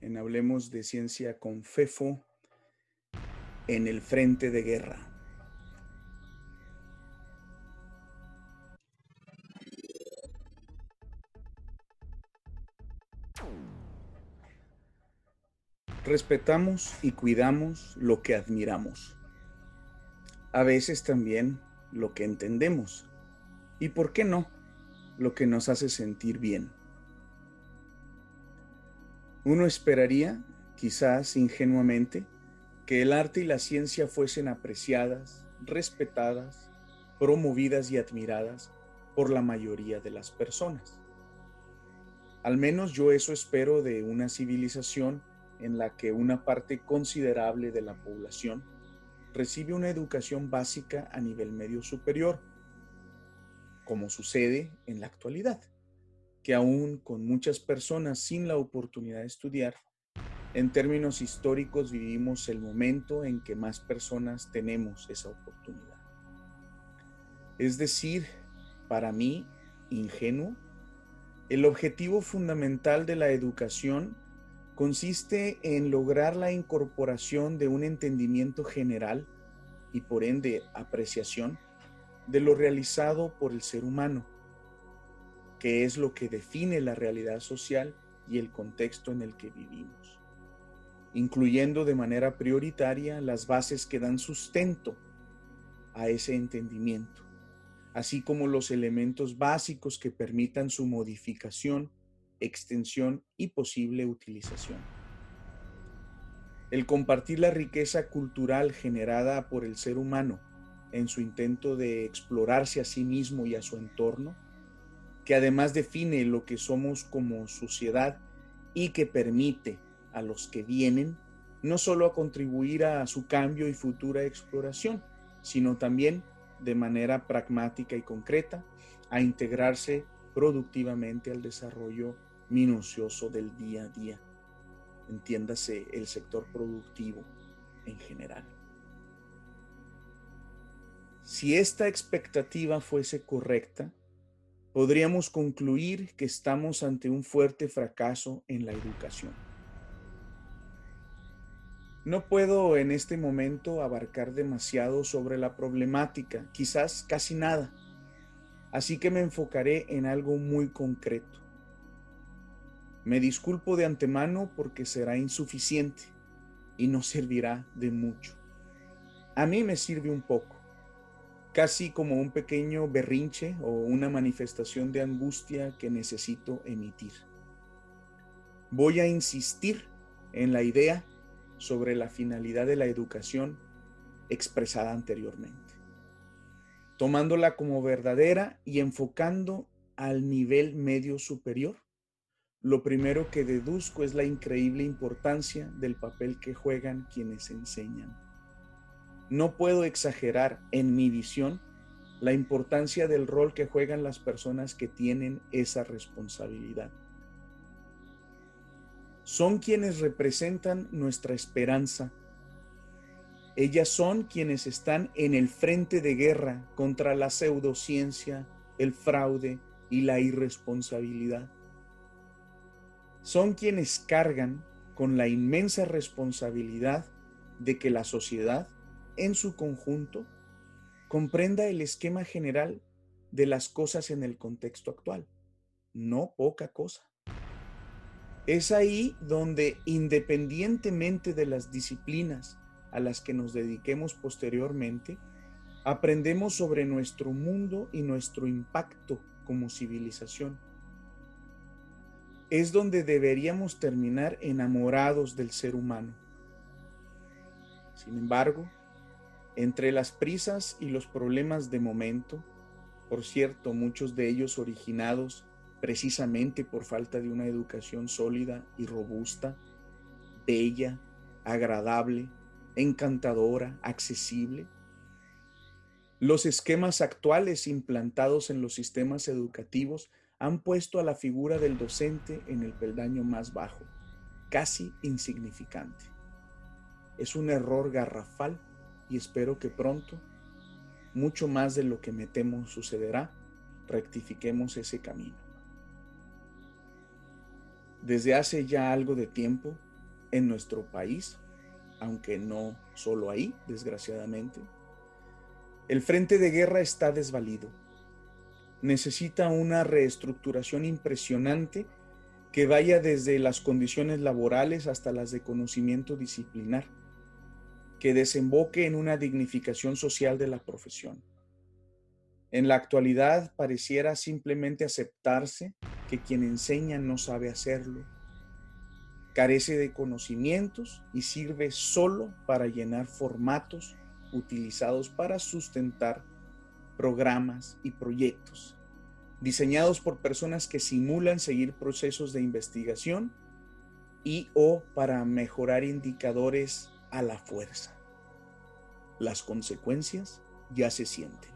en Hablemos de Ciencia con FEFO en el frente de guerra. Respetamos y cuidamos lo que admiramos. A veces también lo que entendemos. Y por qué no, lo que nos hace sentir bien. Uno esperaría, quizás ingenuamente, que el arte y la ciencia fuesen apreciadas, respetadas, promovidas y admiradas por la mayoría de las personas. Al menos yo eso espero de una civilización en la que una parte considerable de la población recibe una educación básica a nivel medio superior, como sucede en la actualidad que aún con muchas personas sin la oportunidad de estudiar, en términos históricos vivimos el momento en que más personas tenemos esa oportunidad. Es decir, para mí, ingenuo, el objetivo fundamental de la educación consiste en lograr la incorporación de un entendimiento general y por ende apreciación de lo realizado por el ser humano que es lo que define la realidad social y el contexto en el que vivimos, incluyendo de manera prioritaria las bases que dan sustento a ese entendimiento, así como los elementos básicos que permitan su modificación, extensión y posible utilización. El compartir la riqueza cultural generada por el ser humano en su intento de explorarse a sí mismo y a su entorno que además define lo que somos como sociedad y que permite a los que vienen no solo a contribuir a su cambio y futura exploración, sino también de manera pragmática y concreta a integrarse productivamente al desarrollo minucioso del día a día. Entiéndase el sector productivo en general. Si esta expectativa fuese correcta, podríamos concluir que estamos ante un fuerte fracaso en la educación. No puedo en este momento abarcar demasiado sobre la problemática, quizás casi nada, así que me enfocaré en algo muy concreto. Me disculpo de antemano porque será insuficiente y no servirá de mucho. A mí me sirve un poco casi como un pequeño berrinche o una manifestación de angustia que necesito emitir. Voy a insistir en la idea sobre la finalidad de la educación expresada anteriormente, tomándola como verdadera y enfocando al nivel medio superior. Lo primero que deduzco es la increíble importancia del papel que juegan quienes enseñan. No puedo exagerar en mi visión la importancia del rol que juegan las personas que tienen esa responsabilidad. Son quienes representan nuestra esperanza. Ellas son quienes están en el frente de guerra contra la pseudociencia, el fraude y la irresponsabilidad. Son quienes cargan con la inmensa responsabilidad de que la sociedad en su conjunto comprenda el esquema general de las cosas en el contexto actual. No poca cosa. Es ahí donde, independientemente de las disciplinas a las que nos dediquemos posteriormente, aprendemos sobre nuestro mundo y nuestro impacto como civilización. Es donde deberíamos terminar enamorados del ser humano. Sin embargo, entre las prisas y los problemas de momento, por cierto, muchos de ellos originados precisamente por falta de una educación sólida y robusta, bella, agradable, encantadora, accesible. Los esquemas actuales implantados en los sistemas educativos han puesto a la figura del docente en el peldaño más bajo, casi insignificante. Es un error garrafal y espero que pronto, mucho más de lo que me temo sucederá, rectifiquemos ese camino. Desde hace ya algo de tiempo en nuestro país, aunque no solo ahí, desgraciadamente, el frente de guerra está desvalido. Necesita una reestructuración impresionante que vaya desde las condiciones laborales hasta las de conocimiento disciplinar, que desemboque en una dignificación social de la profesión. En la actualidad pareciera simplemente aceptarse que quien enseña no sabe hacerlo, carece de conocimientos y sirve solo para llenar formatos utilizados para sustentar programas y proyectos, diseñados por personas que simulan seguir procesos de investigación y o para mejorar indicadores a la fuerza. Las consecuencias ya se sienten.